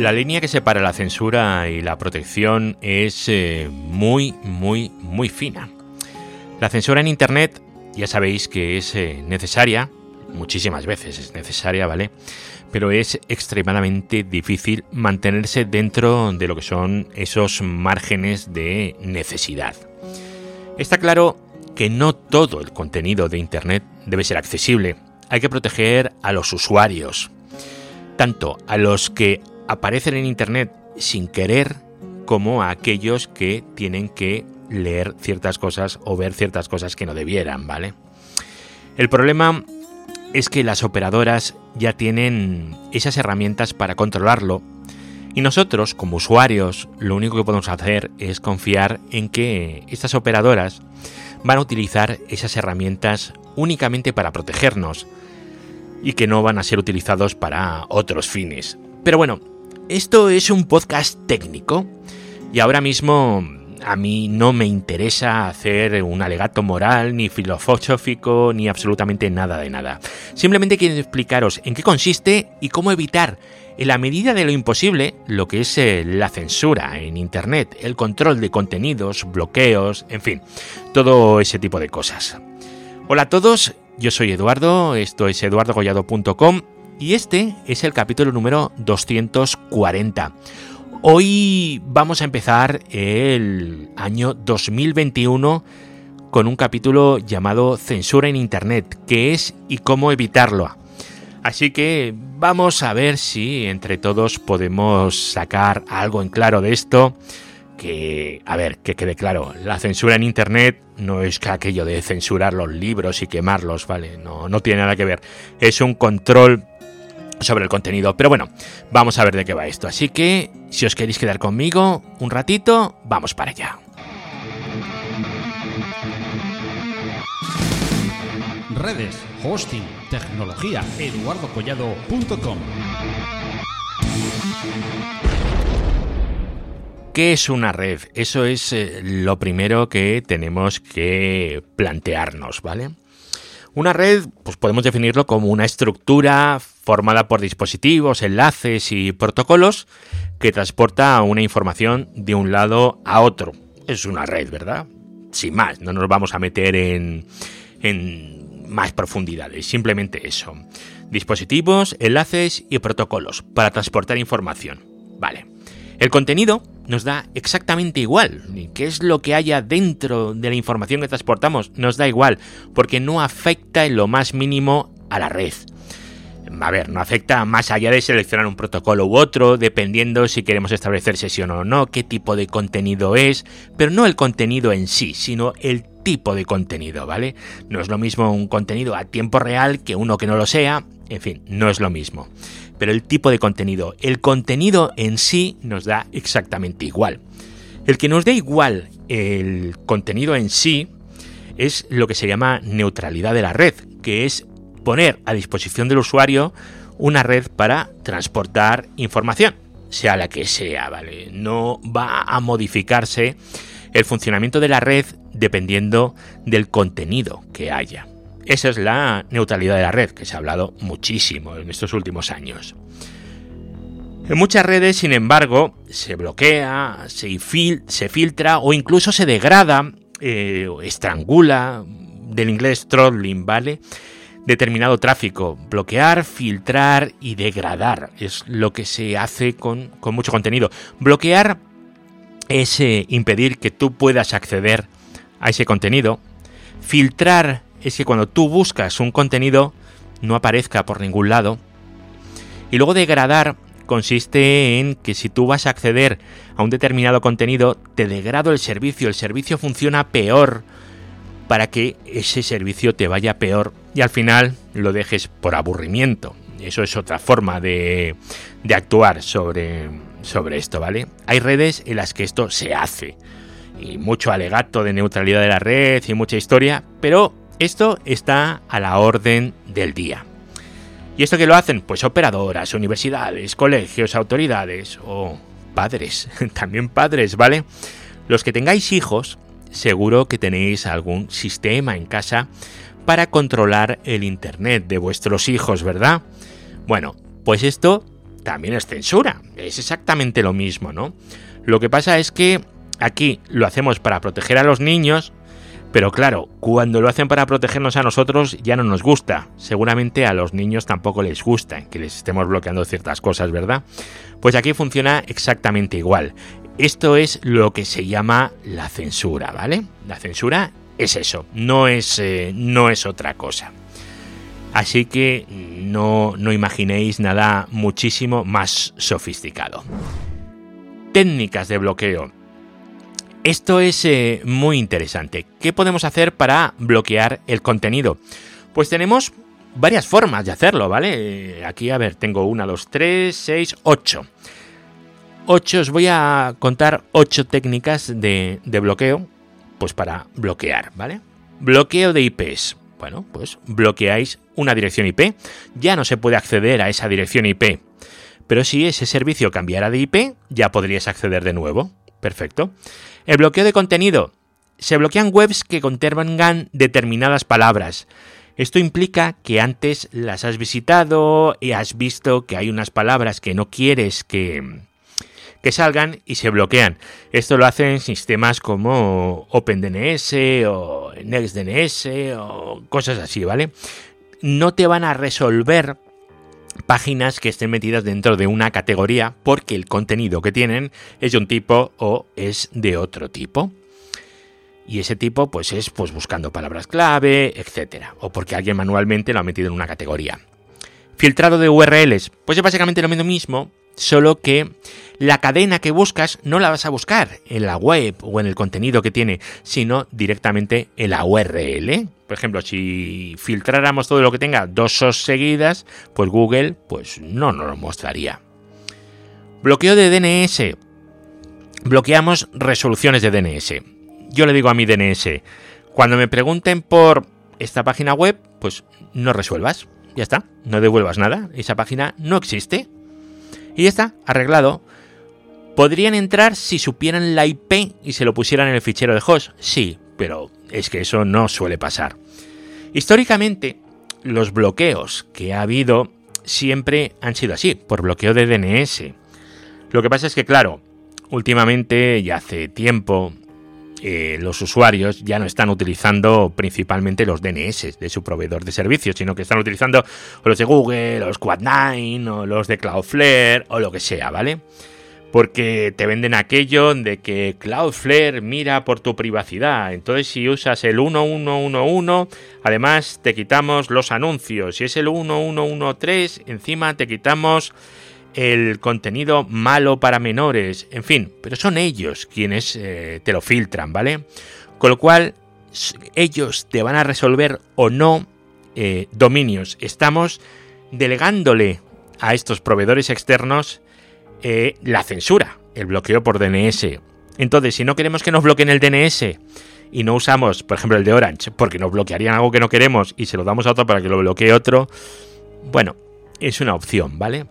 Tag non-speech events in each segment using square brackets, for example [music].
La línea que separa la censura y la protección es eh, muy, muy, muy fina. La censura en Internet ya sabéis que es eh, necesaria, muchísimas veces es necesaria, ¿vale? Pero es extremadamente difícil mantenerse dentro de lo que son esos márgenes de necesidad. Está claro que no todo el contenido de Internet debe ser accesible. Hay que proteger a los usuarios, tanto a los que aparecen en Internet sin querer como a aquellos que tienen que leer ciertas cosas o ver ciertas cosas que no debieran, ¿vale? El problema es que las operadoras ya tienen esas herramientas para controlarlo y nosotros, como usuarios, lo único que podemos hacer es confiar en que estas operadoras van a utilizar esas herramientas únicamente para protegernos y que no van a ser utilizados para otros fines. Pero bueno, esto es un podcast técnico y ahora mismo a mí no me interesa hacer un alegato moral, ni filosófico, ni absolutamente nada de nada. Simplemente quiero explicaros en qué consiste y cómo evitar, en la medida de lo imposible, lo que es eh, la censura en Internet, el control de contenidos, bloqueos, en fin, todo ese tipo de cosas. Hola a todos, yo soy Eduardo, esto es eduardogollado.com y este es el capítulo número 240. Hoy vamos a empezar el año 2021 con un capítulo llamado Censura en Internet, qué es y cómo evitarlo. Así que vamos a ver si entre todos podemos sacar algo en claro de esto. Que, a ver, que quede claro, la censura en Internet no es que aquello de censurar los libros y quemarlos, ¿vale? No, no tiene nada que ver. Es un control sobre el contenido. Pero bueno, vamos a ver de qué va esto. Así que, si os queréis quedar conmigo un ratito, vamos para allá. Redes, hosting, tecnología, eduardocollado.com. ¿Qué es una red? Eso es eh, lo primero que tenemos que plantearnos, ¿vale? Una red, pues podemos definirlo como una estructura formada por dispositivos, enlaces y protocolos que transporta una información de un lado a otro. Es una red, ¿verdad? Sin más, no nos vamos a meter en, en más profundidades, simplemente eso. Dispositivos, enlaces y protocolos para transportar información. Vale. El contenido nos da exactamente igual. ¿Qué es lo que haya dentro de la información que transportamos? Nos da igual, porque no afecta en lo más mínimo a la red. A ver, no afecta más allá de seleccionar un protocolo u otro, dependiendo si queremos establecer sesión o no, qué tipo de contenido es, pero no el contenido en sí, sino el tipo de contenido, ¿vale? No es lo mismo un contenido a tiempo real que uno que no lo sea, en fin, no es lo mismo pero el tipo de contenido, el contenido en sí nos da exactamente igual. El que nos dé igual el contenido en sí es lo que se llama neutralidad de la red, que es poner a disposición del usuario una red para transportar información, sea la que sea, ¿vale? No va a modificarse el funcionamiento de la red dependiendo del contenido que haya. Esa es la neutralidad de la red, que se ha hablado muchísimo en estos últimos años. En muchas redes, sin embargo, se bloquea, se, filtra o incluso se degrada eh, estrangula, del inglés throttling, ¿vale? Determinado tráfico. Bloquear, filtrar y degradar es lo que se hace con, mucho contenido. Bloquear es eh, impedir que tú puedas acceder a ese contenido. Filtrar es que cuando tú buscas un contenido no aparezca por ningún lado. Y luego degradar consiste en que si tú vas a acceder a un determinado contenido, te degrado el servicio, el servicio funciona peor para que ese servicio te vaya peor y al final lo dejes por aburrimiento. Eso es otra forma de, actuar sobre, sobre esto, ¿vale? Hay redes en las que esto se hace y mucho alegato de neutralidad de la red y mucha historia, pero esto está a la orden del día. ¿Y esto que lo hacen? Pues operadoras, universidades, colegios, autoridades o padres, [laughs] también padres, ¿vale? Los que tengáis hijos, seguro que tenéis algún sistema en casa para controlar el Internet de vuestros hijos, ¿verdad? Bueno, pues esto también es censura. Es exactamente lo mismo, ¿no? Lo que pasa es que aquí lo hacemos para proteger a los niños, pero claro, cuando lo hacen para protegernos a nosotros ya no nos gusta. Seguramente a los niños tampoco les gusta que les estemos bloqueando ciertas cosas, ¿verdad? Pues aquí funciona exactamente igual. Esto es lo que se llama la censura, ¿vale? La censura es eso, no es, eh, no es otra cosa. Así que no, no imaginéis nada muchísimo más sofisticado. Técnicas de bloqueo. Esto es eh, muy interesante. ¿Qué podemos hacer para bloquear el contenido? Pues tenemos varias formas de hacerlo, ¿vale? Eh, aquí, a ver, tengo una, dos, tres, seis, ocho. Ocho, os voy a contar ocho técnicas de, bloqueo, pues para bloquear, ¿vale? Bloqueo de IPs. Bueno, pues bloqueáis una dirección IP. Ya no se puede acceder a esa dirección IP. Pero si ese servicio cambiara de IP, ya podrías acceder de nuevo. Perfecto. El bloqueo de contenido. Se bloquean webs que contengan determinadas palabras. Esto implica que antes las has visitado y has visto que hay unas palabras que no quieres que, que salgan y se bloquean. Esto lo hacen sistemas como OpenDNS o NextDNS o cosas así, ¿vale? No te van a resolver páginas que estén metidas dentro de una categoría porque el contenido que tienen es de un tipo o es de otro tipo. Y ese tipo pues es pues buscando palabras clave, etcétera, o porque alguien manualmente lo ha metido en una categoría. Filtrado de URLs, pues es básicamente lo mismo, solo que la cadena que buscas no la vas a buscar en la web o en el contenido que tiene, sino directamente en la URL. Por ejemplo, si filtráramos todo lo que tenga dos SOS seguidas, pues Google pues no nos lo mostraría. Bloqueo de DNS. Bloqueamos resoluciones de DNS. Yo le digo a mi DNS, cuando me pregunten por esta página web, pues no resuelvas. Ya está, no devuelvas nada. Esa página no existe. Y ya está, arreglado. ¿Podrían entrar si supieran la IP y se lo pusieran en el fichero de host? Sí, pero es que eso no suele pasar. Históricamente, los bloqueos que ha habido siempre han sido así, por bloqueo de DNS. Lo que pasa es que, claro, últimamente, ya hace tiempo, eh, los usuarios ya no están utilizando principalmente los DNS de su proveedor de servicios, sino que están utilizando los de Google, los Quad9 o los de Cloudflare o lo que sea, ¿vale? Porque te venden aquello de que Cloudflare mira por tu privacidad. Entonces, si usas el 1111, además te quitamos los anuncios. Si es el 1113, encima te quitamos el contenido malo para menores. En fin, pero son ellos quienes eh, te lo filtran, ¿vale? Con lo cual, ellos te van a resolver o no eh, dominios. Estamos delegándole a estos proveedores externos eh, la censura, el bloqueo por DNS. Entonces, si no queremos que nos bloqueen el DNS y no usamos, por ejemplo, el de Orange, porque nos bloquearían algo que no queremos y se lo damos a otro para que lo bloquee otro, bueno, es una opción, ¿vale?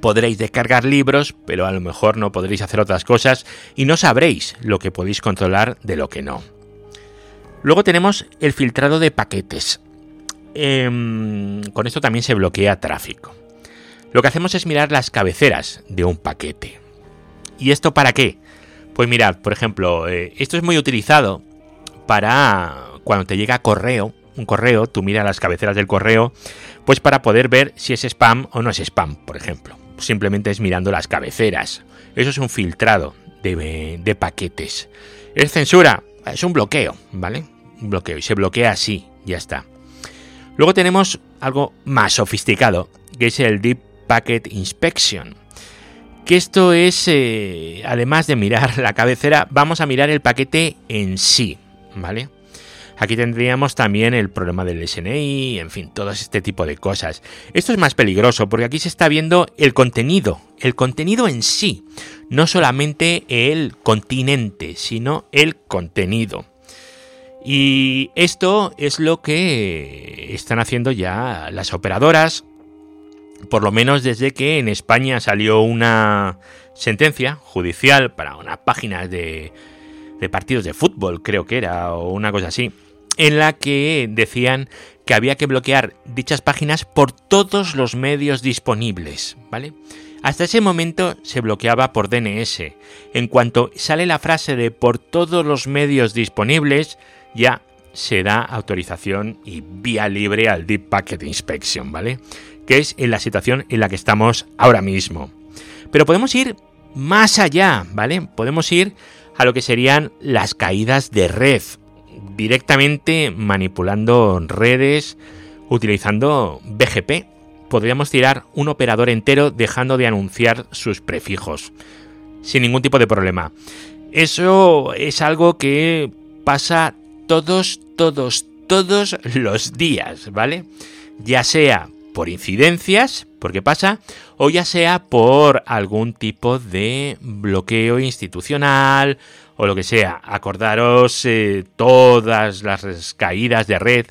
Podréis descargar libros, pero a lo mejor no podréis hacer otras cosas y no sabréis lo que podéis controlar de lo que no. Luego tenemos el filtrado de paquetes. Em, con esto también se bloquea tráfico lo que hacemos es mirar las cabeceras de un paquete. ¿Y esto para qué? Pues mirad, por ejemplo, eh, esto es muy utilizado para cuando te llega correo, un correo, tú miras las cabeceras del correo, pues para poder ver si es spam o no es spam, por ejemplo. Simplemente es mirando las cabeceras. Eso es un filtrado de, de paquetes. ¿Es censura? Es un bloqueo, ¿vale? Un bloqueo. Y se bloquea así, ya está. Luego tenemos algo más sofisticado, que es el Deep Packet Inspection. Que esto es, eh, además de mirar la cabecera, vamos a mirar el paquete en sí, ¿vale? Aquí tendríamos también el problema del SNI, en fin, todo este tipo de cosas. Esto es más peligroso porque aquí se está viendo el contenido, el contenido en sí, no solamente el continente, sino el contenido. Y esto es lo que están haciendo ya las operadoras, por lo menos desde que en España salió una sentencia judicial para unas páginas de, de partidos de fútbol, creo que era, o una cosa así, en la que decían que había que bloquear dichas páginas por todos los medios disponibles, ¿vale? Hasta ese momento se bloqueaba por DNS. En cuanto sale la frase de por todos los medios disponibles, ya se da autorización y vía libre al Deep Packet Inspection, ¿vale? Que es en la situación en la que estamos ahora mismo. Pero podemos ir más allá, ¿vale? Podemos ir a lo que serían las caídas de red, directamente manipulando redes utilizando BGP. Podríamos tirar un operador entero dejando de anunciar sus prefijos, sin ningún tipo de problema. Eso es algo que pasa todos, todos, todos los días, ¿vale? Ya sea por incidencias, porque pasa, o ya sea por algún tipo de bloqueo institucional o lo que sea. Acordaros eh, todas las caídas de red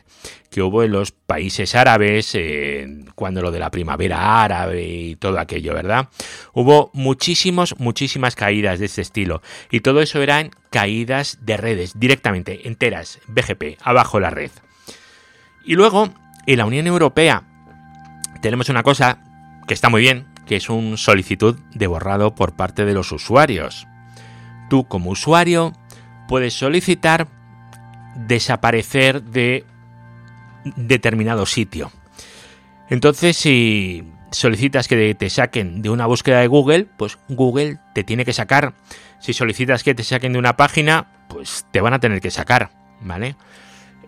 que hubo en los países árabes, eh, cuando lo de la primavera árabe y todo aquello, ¿verdad? Hubo muchísimos, muchísimas caídas de este estilo. Y todo eso eran caídas de redes, directamente, enteras, BGP, abajo la red. Y luego, en la Unión Europea, tenemos una cosa que está muy bien, que es un solicitud de borrado por parte de los usuarios. Tú como usuario puedes solicitar desaparecer de determinado sitio. Entonces, si solicitas que te saquen de una búsqueda de Google, pues Google te tiene que sacar. Si solicitas que te saquen de una página, pues te van a tener que sacar, ¿vale?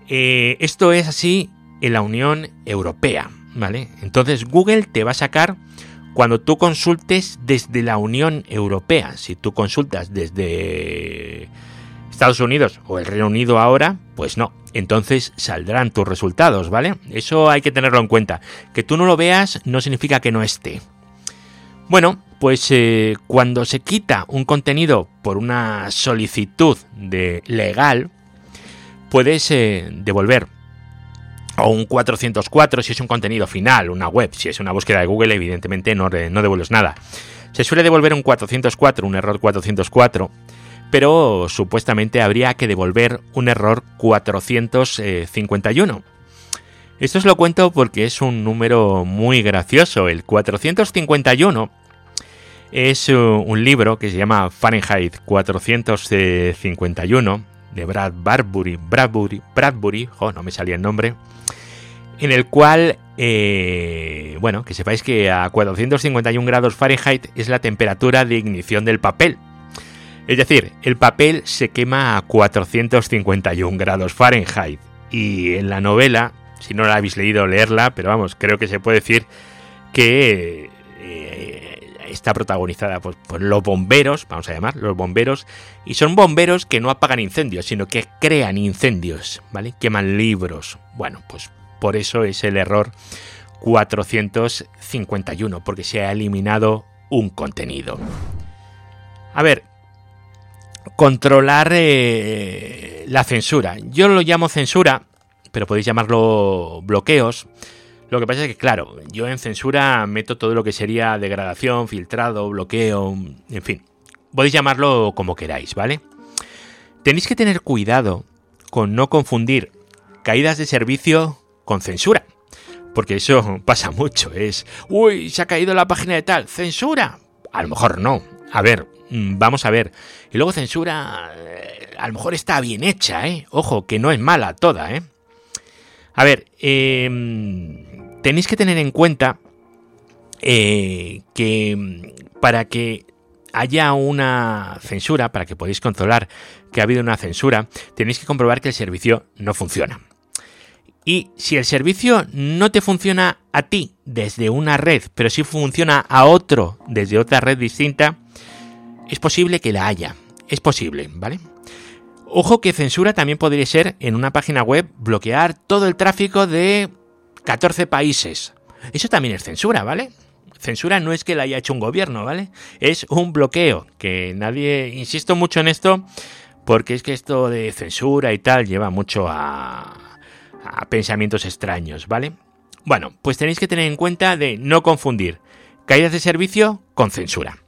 Eh, esto es así en la Unión Europea, ¿vale? Entonces Google te va a sacar cuando tú consultes desde la Unión Europea. Si tú consultas desde Estados Unidos o el Reino Unido ahora, pues no. Entonces saldrán tus resultados, ¿vale? Eso hay que tenerlo en cuenta. Que tú no lo veas no significa que no esté. Bueno, pues eh, cuando se quita un contenido por una solicitud de legal, puedes eh, devolver o un 404 si es un contenido final, una web, si es una búsqueda de Google, evidentemente no, no devuelves nada. Se suele devolver un 404, un error 404, pero supuestamente habría que devolver un error 451. Esto os lo cuento porque es un número muy gracioso. El 451 es uh, un libro que se llama Fahrenheit 451 de Brad Bradbury, Bradbury, Bradbury, oh, no me salía el nombre, en el cual, eh, bueno, que sepáis que a 451 grados Fahrenheit es la temperatura de ignición del papel. Es decir, el papel se quema a 451 grados Fahrenheit. Y en la novela, si no la habéis leído, leerla, pero vamos, creo que se puede decir que está protagonizada por, los bomberos, vamos a llamar, los bomberos, y son bomberos que no apagan incendios, sino que crean incendios, ¿vale? Queman libros. Bueno, pues por eso es el error 451, porque se ha eliminado un contenido. A ver, controlar eh, la censura. Yo lo llamo censura, pero podéis llamarlo bloqueos. Lo que pasa es que, claro, yo en censura meto todo lo que sería degradación, filtrado, bloqueo, en fin. Podéis llamarlo como queráis, ¿vale? Tenéis que tener cuidado con no confundir caídas de servicio con censura. Porque eso [laughs] pasa mucho. Es, uy, se ha caído la página de tal. ¿Censura? A lo mejor no. A ver, Mm, vamos a ver. Y luego censura, eh, a lo mejor está bien hecha, ¿eh? Ojo, que no es mala toda, ¿eh? A ver, em, tenéis que tener en cuenta eh, que mm, para que haya una censura, para que podáis controlar que ha habido una censura, tenéis que comprobar que el servicio no funciona. Y si el servicio no te funciona a ti desde una red, pero sí funciona a otro desde otra red distinta, es posible que la haya. Es posible, ¿vale? Ojo que censura también podría ser en una página web bloquear todo el tráfico de 14 países. Eso también es censura, ¿vale? Censura no es que la haya hecho un gobierno, ¿vale? Es un bloqueo, que nadie, insisto mucho en esto, porque es que esto de censura y tal lleva mucho a, a pensamientos extraños, ¿vale? Bueno, pues tenéis que tener en cuenta de no confundir caídas de servicio con censura.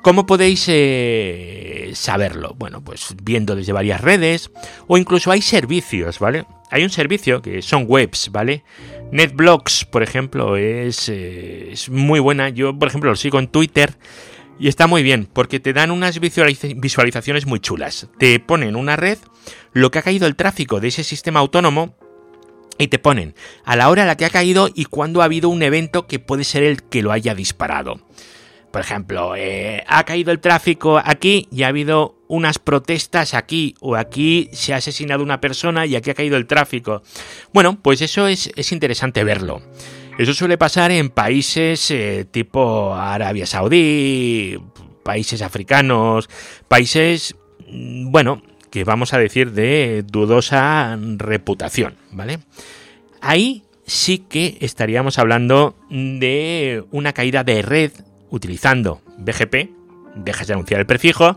¿Cómo podéis eh, saberlo? Bueno, pues viendo desde varias redes o incluso hay servicios, ¿vale? Hay un servicio que son webs, ¿vale? NetBlocks, por ejemplo, es, eh, es muy buena. Yo, por ejemplo, lo sigo en Twitter y está muy bien porque te dan unas visualizaciones muy chulas. Te ponen una red, lo que ha caído el tráfico de ese sistema autónomo y te ponen a la hora a la que ha caído y cuándo ha habido un evento que puede ser el que lo haya disparado. Por ejemplo, eh, ha caído el tráfico aquí y ha habido unas protestas aquí, o aquí se ha asesinado una persona y aquí ha caído el tráfico. Bueno, pues eso es, interesante verlo. Eso suele pasar en países eh, tipo Arabia Saudí, países africanos, países, mm, bueno, que vamos a decir de dudosa reputación, ¿vale? Ahí sí que estaríamos hablando de una caída de red utilizando BGP, dejas de anunciar el prefijo,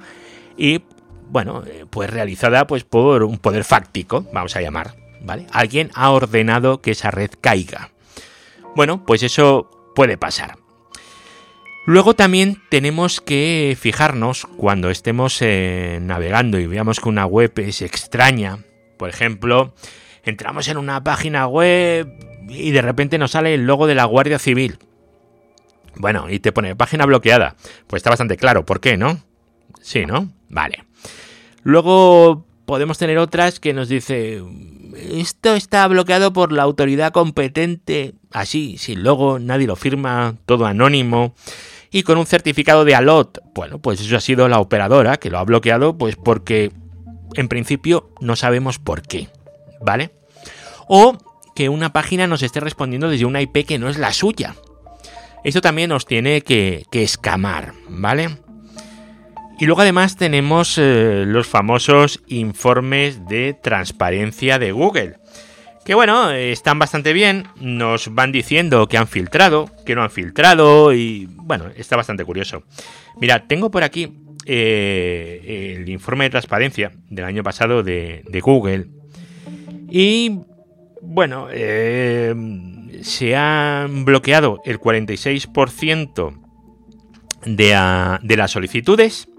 y bueno, eh, pues realizada pues por un poder fáctico, vamos a llamar, ¿vale? Alguien ha ordenado que esa red caiga. Bueno, pues eso puede pasar. Luego también tenemos que fijarnos cuando estemos eh, navegando y veamos que una web es extraña. Por ejemplo, entramos en una página web y de repente nos sale el logo de la Guardia Civil. Bueno, y te pone página bloqueada. Pues está bastante claro. ¿Por qué, no? Sí, ¿no? Vale. Luego podemos tener otras que nos dice esto está bloqueado por la autoridad competente, así, sin logo, nadie lo firma, todo anónimo y con un certificado de alot. Bueno, pues eso ha sido la operadora que lo ha bloqueado, pues porque en principio no sabemos por qué, ¿vale? O que una página nos esté respondiendo desde una IP que no es la suya. Esto también nos tiene que, escamar, ¿vale? Y luego además tenemos eh, los famosos informes de transparencia de Google. Que bueno, están bastante bien, nos van diciendo que han filtrado, que no han filtrado y bueno, está bastante curioso. Mira, tengo por aquí eh, el informe de transparencia del año pasado de, Google. Y bueno, eh, se han bloqueado el 46% de, de las solicitudes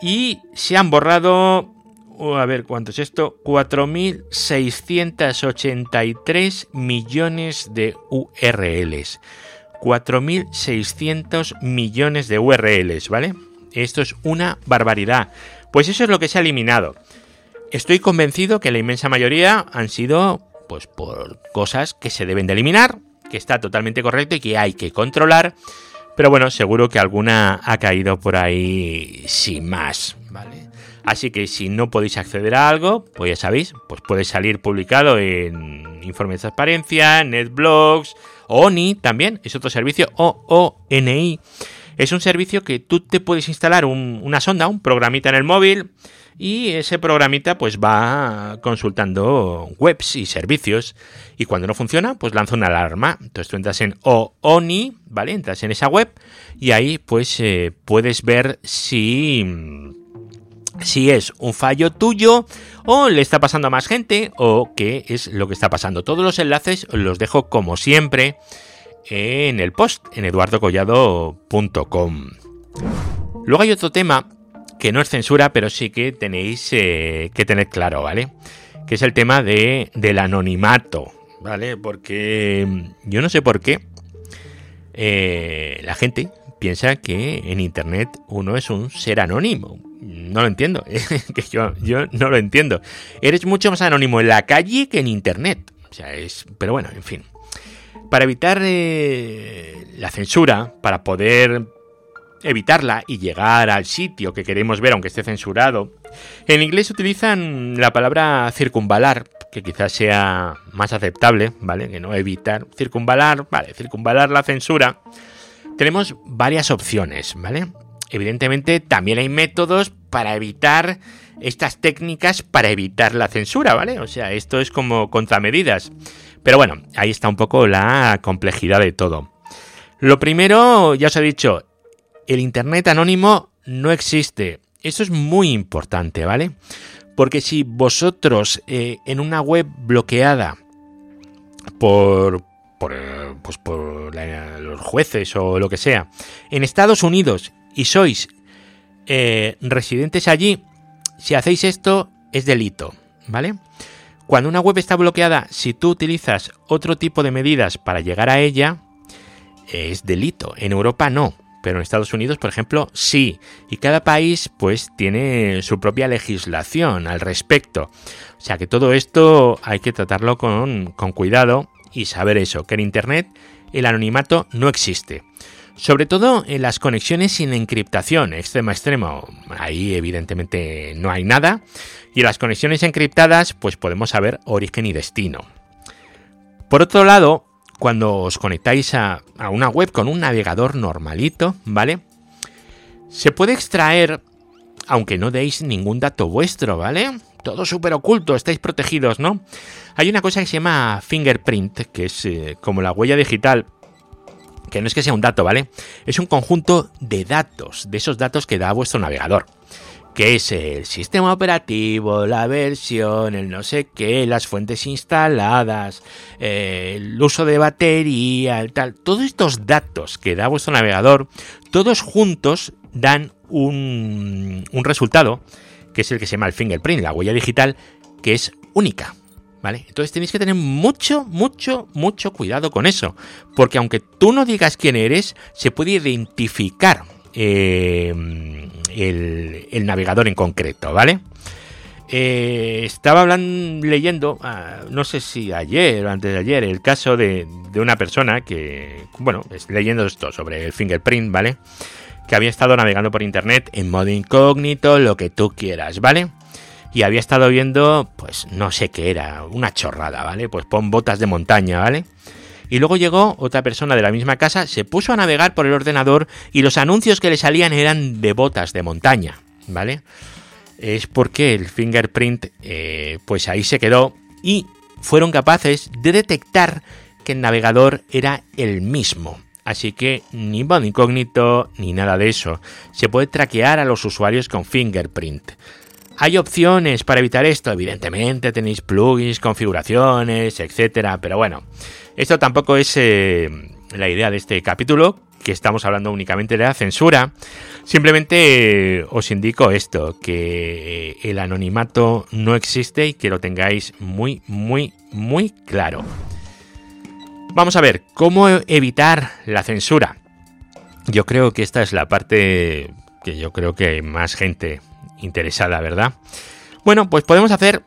y se han borrado, a ver cuánto es esto, 4.683 millones de URLs. 4.600 millones de URLs, ¿vale? Esto es una barbaridad. Pues eso es lo que se ha eliminado. Estoy convencido que la inmensa mayoría han sido pues por cosas que se deben de eliminar, que está totalmente correcto y que hay que controlar. Pero bueno, seguro que alguna ha caído por ahí sin más, ¿vale? Así que si no podéis acceder a algo, pues ya sabéis, pues puede salir publicado en Informe de Transparencia, NetBlogs, ONI también, es otro servicio, OONI. Es un servicio que tú te puedes instalar una sonda, un programita en el móvil, y ese programita pues va consultando webs y servicios y cuando no funciona pues lanza una alarma. Entonces tú entras en ONI, ¿vale? Entras en esa web y ahí pues eh, puedes ver si si es un fallo tuyo o le está pasando a más gente o qué es lo que está pasando. Todos los enlaces los dejo como siempre en el post en eduardocollado.com. Luego hay otro tema que no es censura, pero sí que tenéis eh, que tener claro, ¿vale? Que es el tema de, del anonimato, ¿vale? Porque yo no sé por qué eh, la gente piensa que en Internet uno es un ser anónimo. No lo entiendo, [laughs] que yo, yo no lo entiendo. Eres mucho más anónimo en la calle que en Internet. O sea, es... Pero bueno, en fin. Para evitar eh, la censura, para poder evitarla y llegar al sitio que queremos ver aunque esté censurado. En inglés utilizan la palabra circunvalar, que quizás sea más aceptable, ¿vale? Que no evitar. Circunvalar, vale, circunvalar la censura. Tenemos varias opciones, ¿vale? Evidentemente también hay métodos para evitar estas técnicas para evitar la censura, ¿vale? O sea, esto es como contramedidas. Pero bueno, ahí está un poco la complejidad de todo. Lo primero, ya os he dicho, el Internet anónimo no existe. Eso es muy importante, ¿vale? Porque si vosotros eh, en una web bloqueada por, por, eh, pues por los jueces o lo que sea, en Estados Unidos y sois eh, residentes allí, si hacéis esto es delito, ¿vale? Cuando una web está bloqueada, si tú utilizas otro tipo de medidas para llegar a ella, es delito. En Europa no, pero en Estados Unidos, por ejemplo, sí. Y cada país pues tiene su propia legislación al respecto. O sea que todo esto hay que tratarlo con, cuidado y saber eso, que en Internet el anonimato no existe. Sobre todo en las conexiones sin encriptación, extremo a extremo. Ahí evidentemente no hay nada. Y en las conexiones encriptadas pues podemos saber origen y destino. Por otro lado, cuando os conectáis a, una web con un navegador normalito, ¿vale? Se puede extraer, aunque no deis ningún dato vuestro, ¿vale? Todo súper oculto, estáis protegidos, ¿no? Hay una cosa que se llama fingerprint, que es eh, como la huella digital, que no es que sea un dato, ¿vale? Es un conjunto de datos, de esos datos que da vuestro navegador que es el sistema operativo, la versión, el no sé qué, las fuentes instaladas, eh, el uso de batería, el tal, todos estos datos que da vuestro navegador, todos juntos dan un, un resultado, que es el que se llama el fingerprint, la huella digital, que es única. ¿Vale? Entonces tenéis que tener mucho, mucho, mucho cuidado con eso. Porque aunque tú no digas quién eres, se puede identificar eh, el, navegador en concreto, ¿vale? Eh, estaba hablando, leyendo, ah, no sé si ayer o antes de ayer, el caso de, una persona que, bueno, leyendo esto sobre el fingerprint, ¿vale? Que había estado navegando por internet en modo incógnito, lo que tú quieras, ¿vale? Y había estado viendo, pues no sé qué era, una chorrada, ¿vale? Pues pon botas de montaña, ¿vale? Y luego llegó otra persona de la misma casa, se puso a navegar por el ordenador y los anuncios que le salían eran de botas de montaña, ¿vale? Es porque el fingerprint, eh, pues ahí se quedó y fueron capaces de detectar que el navegador era el mismo. Así que ni modo incógnito ni nada de eso. Se puede traquear a los usuarios con fingerprint. Hay opciones para evitar esto, evidentemente tenéis plugins, configuraciones, etcétera, pero bueno, esto tampoco es eh, la idea de este capítulo, que estamos hablando únicamente de la censura. Simplemente eh, os indico esto, que el anonimato no existe y que lo tengáis muy, muy, muy claro. Vamos a ver, ¿cómo evitar la censura? Yo creo que esta es la parte que yo creo que más gente interesada, ¿verdad? Bueno, pues podemos hacer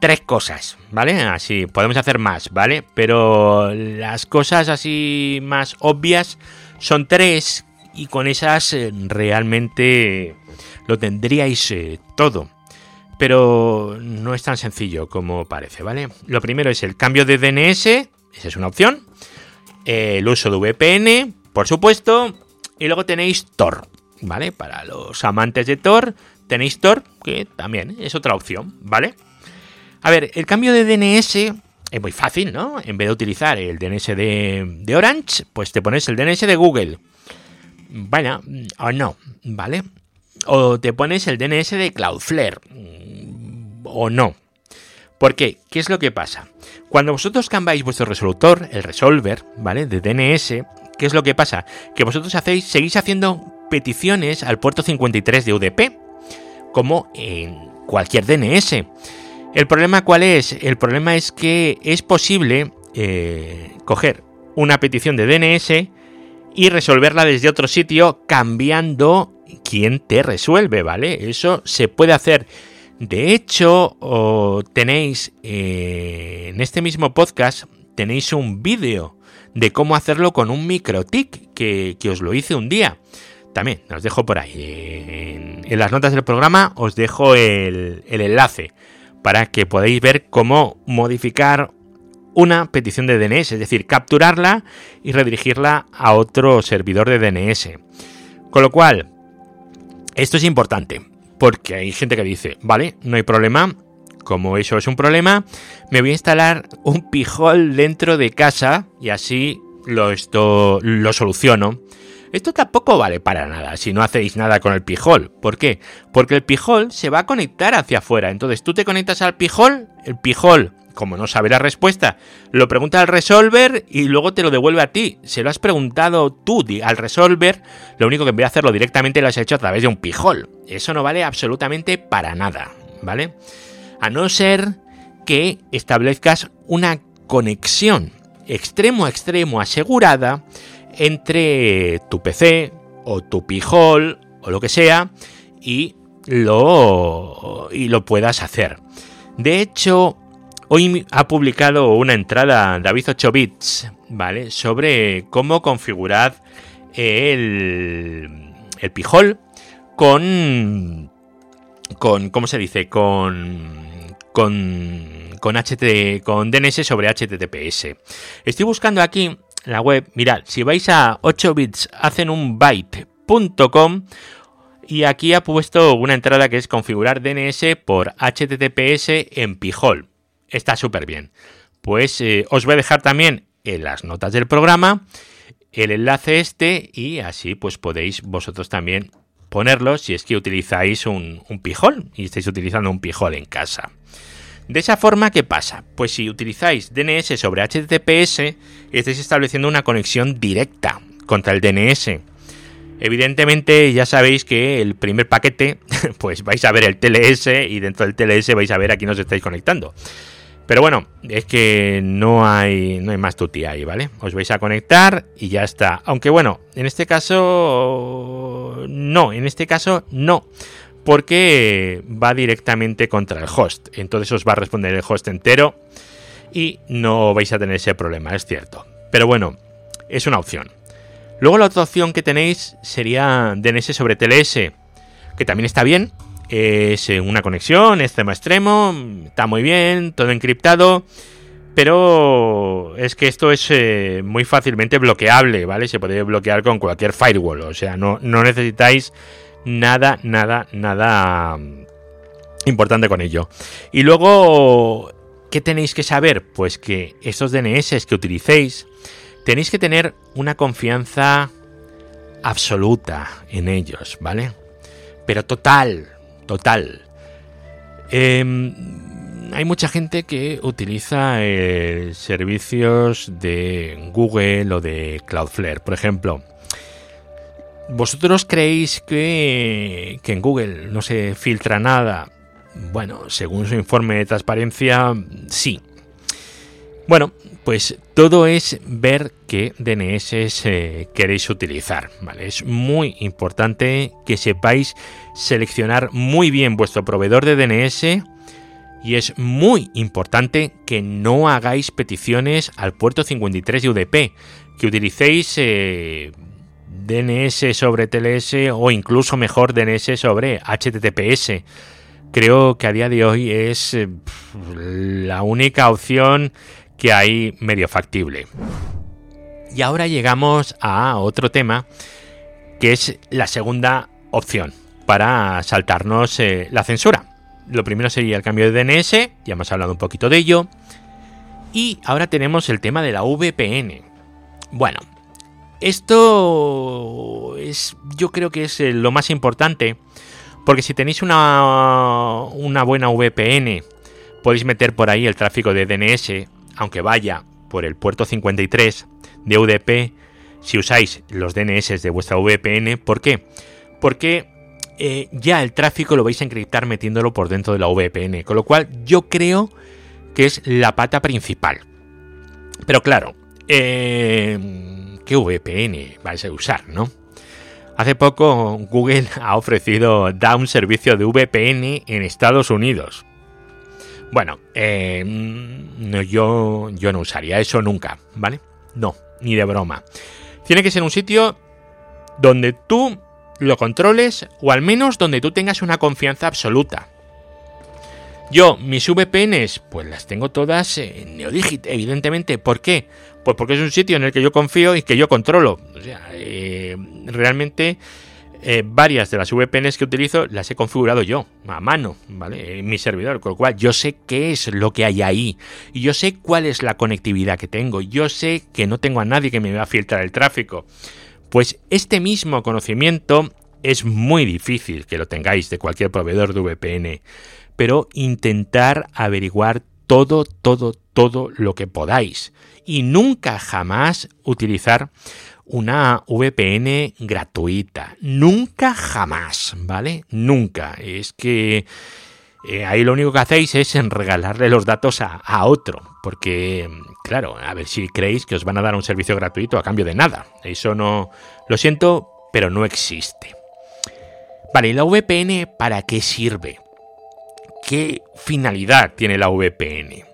tres cosas, ¿vale? Así, podemos hacer más, ¿vale? Pero las cosas así más obvias son tres y con esas eh, realmente lo tendríais eh, todo. Pero no es tan sencillo como parece, ¿vale? Lo primero es el cambio de DNS, esa es una opción. El uso de VPN, por supuesto. Y luego tenéis Tor, ¿vale? Para los amantes de Tor, tenéis Tor, que también es otra opción, ¿vale? A ver, el cambio de DNS es muy fácil, ¿no? En vez de utilizar el DNS de, Orange, pues te pones el DNS de Google. Bueno, o no, ¿vale? O te pones el DNS de Cloudflare. O no. ¿Por qué? ¿Qué es lo que pasa? Cuando vosotros cambiáis vuestro resolutor, el resolver, ¿vale? De DNS, ¿qué es lo que pasa? Que vosotros hacéis, seguís haciendo peticiones al puerto 53 de UDP, como en cualquier DNS. ¿El problema cuál es? El problema es que es posible eh, coger una petición de DNS y resolverla desde otro sitio cambiando quién te resuelve, ¿vale? Eso se puede hacer. De hecho, tenéis eh, en este mismo podcast, tenéis un vídeo de cómo hacerlo con un microtic que, que os lo hice un día. También os dejo por ahí. En, las notas del programa os dejo el, enlace para que podáis ver cómo modificar una petición de DNS, es decir, capturarla y redirigirla a otro servidor de DNS. Con lo cual, esto es importante, porque hay gente que dice, vale, no hay problema, como eso es un problema, me voy a instalar un pijol dentro de casa y así lo, esto, lo soluciono. Esto tampoco vale para nada si no hacéis nada con el pijol. ¿Por qué? Porque el pijol se va a conectar hacia afuera. Entonces tú te conectas al pijol, el pijol, como no sabe la respuesta, lo pregunta al resolver y luego te lo devuelve a ti. Se lo has preguntado tú al resolver, lo único que en vez de hacerlo directamente lo has hecho a través de un pijol. Eso no vale absolutamente para nada, ¿vale? A no ser que establezcas una conexión extremo a extremo asegurada entre tu PC o tu pijol o lo que sea y lo, y lo puedas hacer. De hecho, hoy ha publicado una entrada David 8 bits, ¿vale? Sobre cómo configurar el, el pijol con con ¿cómo se dice? con con con HT, con DNS sobre HTTPS. Estoy buscando aquí la web, mirad, si vais a 8 bits hacen un byte.com y aquí ha puesto una entrada que es configurar DNS por HTTPS en Pijol. Está súper bien. Pues eh, os voy a dejar también en las notas del programa el enlace este y así pues podéis vosotros también ponerlo si es que utilizáis un, un pijol y estáis utilizando un pijol en casa. De esa forma, ¿qué pasa? Pues si utilizáis DNS sobre HTTPS, estáis estableciendo una conexión directa contra el DNS. Evidentemente ya sabéis que el primer paquete, [laughs] pues vais a ver el TLS y dentro del TLS vais a ver a quién os estáis conectando. Pero bueno, es que no hay, no hay más tuti ahí, ¿vale? Os vais a conectar y ya está. Aunque bueno, en este caso no, en este caso no porque va directamente contra el host. Entonces os va a responder el host entero y no vais a tener ese problema, es cierto. Pero bueno, es una opción. Luego la otra opción que tenéis sería DNS sobre TLS, que también está bien. Es una conexión extremo extremo, está muy bien, todo encriptado. Pero es que esto es eh, muy fácilmente bloqueable, ¿vale? Se puede bloquear con cualquier firewall. O sea, no, no necesitáis nada, nada, nada mm, importante con ello. Y luego, ¿qué tenéis que saber? Pues que estos DNS que utilicéis, tenéis que tener una confianza absoluta en ellos, ¿vale? Pero total, total. Em, hay mucha gente que utiliza eh, servicios de Google o de Cloudflare, por ejemplo. ¿Vosotros creéis que, en Google no se filtra nada? Bueno, según su informe de transparencia, sí. Bueno, pues todo es ver qué DNS queréis utilizar. ¿vale? Es muy importante que sepáis seleccionar muy bien vuestro proveedor de DNS y es muy importante que no hagáis peticiones al puerto 53 de UDP, que utilicéis eh, DNS sobre TLS o incluso mejor DNS sobre HTTPS. Creo que a día de hoy es eh, la única opción que hay medio factible. Y ahora llegamos a otro tema que es la segunda opción para saltarnos eh, la censura. Lo primero sería el cambio de DNS, ya hemos hablado un poquito de ello. Y ahora tenemos el tema de la VPN. Bueno, esto es, yo creo que es eh, lo más importante, porque si tenéis una, una buena VPN, podéis meter por ahí el tráfico de DNS, aunque vaya por el puerto 53 de UDP, si usáis los DNS de vuestra VPN. ¿Por qué? Porque eh, ya el tráfico lo vais a encriptar metiéndolo por dentro de la VPN, con lo cual yo creo que es la pata principal. Pero claro, eh, qué VPN vais a usar, ¿no? Hace poco Google ha ofrecido, da un servicio de VPN en Estados Unidos. Bueno, eh, no, yo, yo no usaría eso nunca, ¿vale? No, ni de broma. Tiene que ser un sitio donde tú lo controles o al menos donde tú tengas una confianza absoluta. Yo, mis VPNs, pues las tengo todas en Neodigit, evidentemente. ¿Por qué? Pues porque es un sitio en el que yo confío y que yo controlo. O sea, eh, realmente eh, varias de las VPNs que utilizo las he configurado yo, a mano, ¿vale? En mi servidor, con lo cual yo sé qué es lo que hay ahí. Y yo sé cuál es la conectividad que tengo. Yo sé que no tengo a nadie que me va a filtrar el tráfico. Pues este mismo conocimiento es muy difícil que lo tengáis de cualquier proveedor de VPN pero intentar averiguar todo, todo, todo lo que podáis. Y nunca jamás utilizar una VPN gratuita. Nunca jamás, ¿vale? Nunca. Es que eh, ahí lo único que hacéis es regalarle los datos a, a, otro, porque, claro, a ver si creéis que os van a dar un servicio gratuito a cambio de nada. Eso no, lo siento, pero no existe. Vale, ¿y la VPN para qué sirve? ¿Qué finalidad tiene la VPN?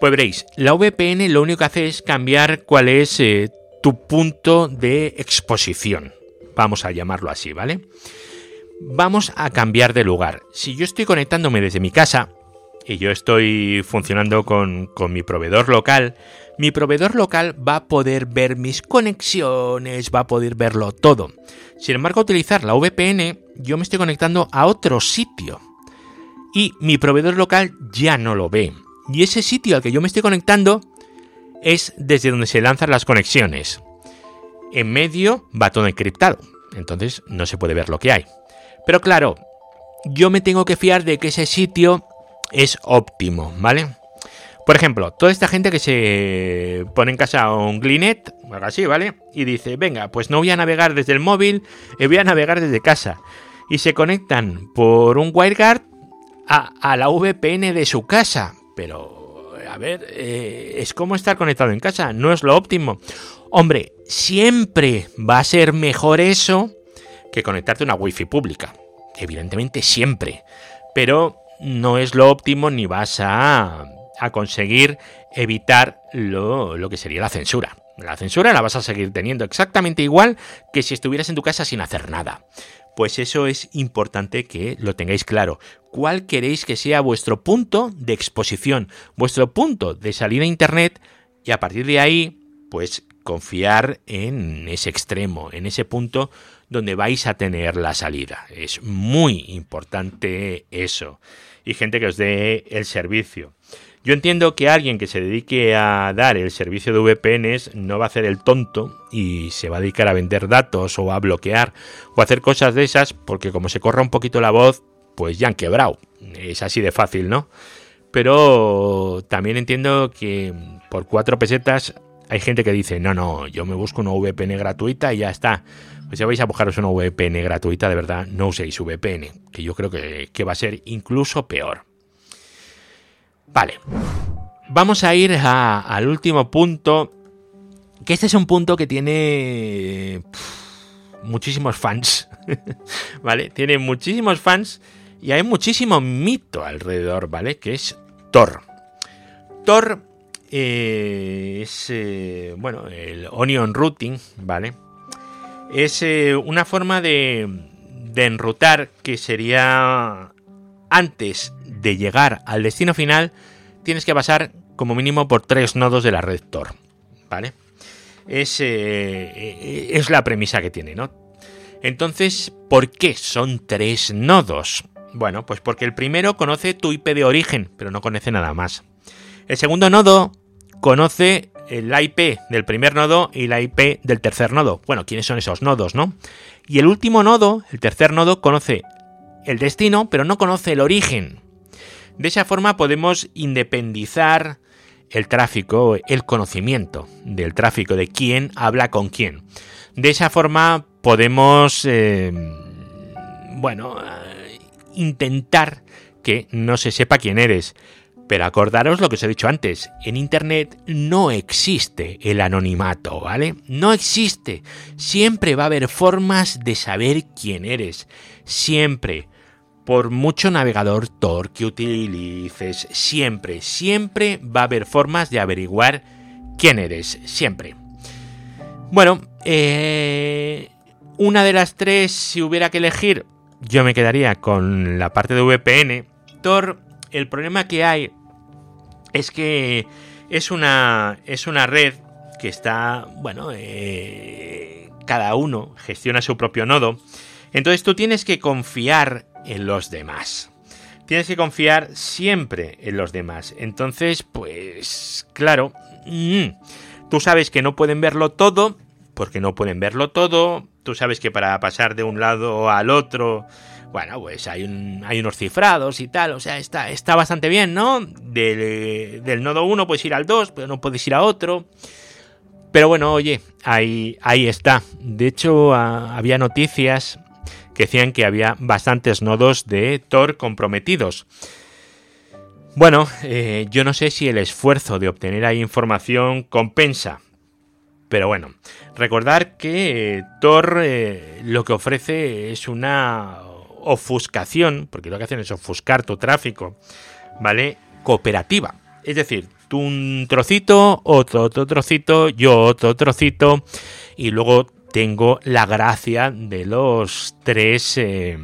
Pues veréis, la VPN lo único que hace es cambiar cuál es eh, tu punto de exposición. Vamos a llamarlo así, ¿vale? Vamos a cambiar de lugar. Si yo estoy conectándome desde mi casa y yo estoy funcionando con, con mi proveedor local, mi proveedor local va a poder ver mis conexiones, va a poder verlo todo. Sin embargo, utilizar la VPN, yo me estoy conectando a otro sitio. Y mi proveedor local ya no lo ve. Y ese sitio al que yo me estoy conectando es desde donde se lanzan las conexiones. En medio va todo encriptado, entonces no se puede ver lo que hay. Pero claro, yo me tengo que fiar de que ese sitio es óptimo, ¿vale? Por ejemplo, toda esta gente que se pone en casa un Glinet, algo así, ¿vale? Y dice, venga, pues no voy a navegar desde el móvil, eh, voy a navegar desde casa. Y se conectan por un WireGuard a, la VPN de su casa. Pero, a ver, eh, es como estar conectado en casa, no es lo óptimo. Hombre, siempre va a ser mejor eso que conectarte a una wifi pública. Evidentemente siempre. Pero no es lo óptimo ni vas a, a conseguir evitar lo, lo que sería la censura. La censura la vas a seguir teniendo exactamente igual que si estuvieras en tu casa sin hacer nada. Pues eso es importante que lo tengáis claro. ¿Cuál queréis que sea vuestro punto de exposición, vuestro punto de salida a Internet? Y a partir de ahí, pues confiar en ese extremo, en ese punto donde vais a tener la salida. Es muy importante eso. Y gente que os dé el servicio. Yo entiendo que alguien que se dedique a dar el servicio de VPNs no va a hacer el tonto y se va a dedicar a vender datos o a bloquear o a hacer cosas de esas porque como se corra un poquito la voz, pues ya han quebrado. Es así de fácil, ¿no? Pero también entiendo que por cuatro pesetas hay gente que dice, no, no, yo me busco una VPN gratuita y ya está. Pues si vais a buscaros una VPN gratuita, de verdad, no uséis VPN, que yo creo que, que va a ser incluso peor. Vale. Vamos a ir al último punto. Que este es un punto que tiene muchísimos fans. [laughs] ¿Vale? Tiene muchísimos fans y hay muchísimo mito alrededor, ¿vale? Que es Tor. Tor eh, es, eh, bueno, el onion routing, ¿vale? Es eh, una forma de, de enrutar que sería antes de llegar al destino final, tienes que pasar como mínimo por tres nodos de la red Tor. ¿Vale? Es, eh, es la premisa que tiene, ¿no? Entonces, ¿por qué son tres nodos? Bueno, pues porque el primero conoce tu IP de origen, pero no conoce nada más. El segundo nodo conoce la IP del primer nodo y la IP del tercer nodo. Bueno, ¿quiénes son esos nodos, no? Y el último nodo, el tercer nodo, conoce el destino, pero no conoce el origen. De esa forma podemos independizar el tráfico, el conocimiento del tráfico, de quién habla con quién. De esa forma podemos, eh, bueno, eh, intentar que no se sepa quién eres. Pero acordaros lo que os he dicho antes, en Internet no existe el anonimato, ¿vale? No existe. Siempre va a haber formas de saber quién eres. Siempre por mucho navegador Tor que utilices, siempre, siempre va a haber formas de averiguar quién eres, siempre. Bueno, eh, una de las tres, si hubiera que elegir, yo me quedaría con la parte de VPN. Tor, el problema que hay es que es una, es una red que está, bueno, eh, cada uno gestiona su propio nodo. Entonces tú tienes que confiar en los demás. Tienes que confiar siempre en los demás. Entonces, pues, claro, mm, tú sabes que no pueden verlo todo, porque no pueden verlo todo. Tú sabes que para pasar de un lado al otro, bueno, pues hay, un, hay unos cifrados y tal. O sea, está, está bastante bien, ¿no? Del, del nodo 1 puedes ir al 2, pero no puedes ir a otro. Pero bueno, oye, ahí, ahí está. De hecho, había noticias que decían que había bastantes nodos de Tor comprometidos. Bueno, eh, yo no sé si el esfuerzo de obtener ahí información compensa. Pero bueno, recordar que Tor eh, lo que ofrece es una ofuscación, porque lo que hacen es ofuscar tu tráfico, ¿vale? Cooperativa. Es decir, tú un trocito, otro, otro trocito, yo otro trocito, y luego tengo la gracia de los tres. Eh,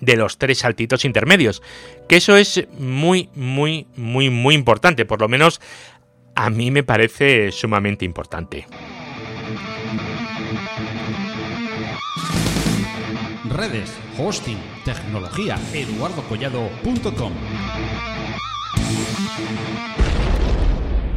de los tres saltitos intermedios. Que eso es muy, muy, muy, muy importante. Por lo menos a mí me parece sumamente importante. Redes, hosting, tecnología, eduardocollado.com.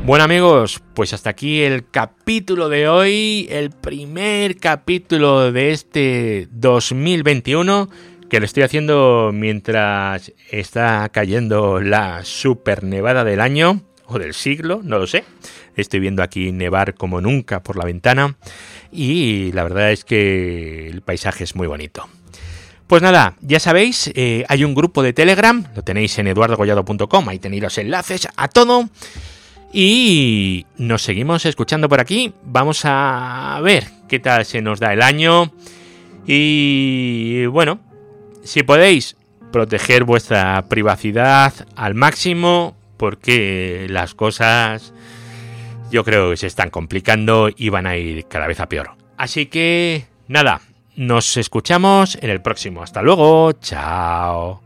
Bueno amigos, pues hasta aquí el capítulo de hoy, el primer capítulo de este 2021 que lo estoy haciendo mientras está cayendo la super nevada del año o del siglo, no lo sé. Estoy viendo aquí nevar como nunca por la ventana y la verdad es que el paisaje es muy bonito. Pues nada, ya sabéis, eh, hay un grupo de Telegram, lo tenéis en eduardogollado.com, ahí tenéis los enlaces a todo. Y nos seguimos escuchando por aquí. Vamos a ver qué tal se nos da el año. Y bueno, si podéis proteger vuestra privacidad al máximo, porque las cosas yo creo que se están complicando y van a ir cada vez a peor. Así que nada, nos escuchamos en el próximo. Hasta luego, chao.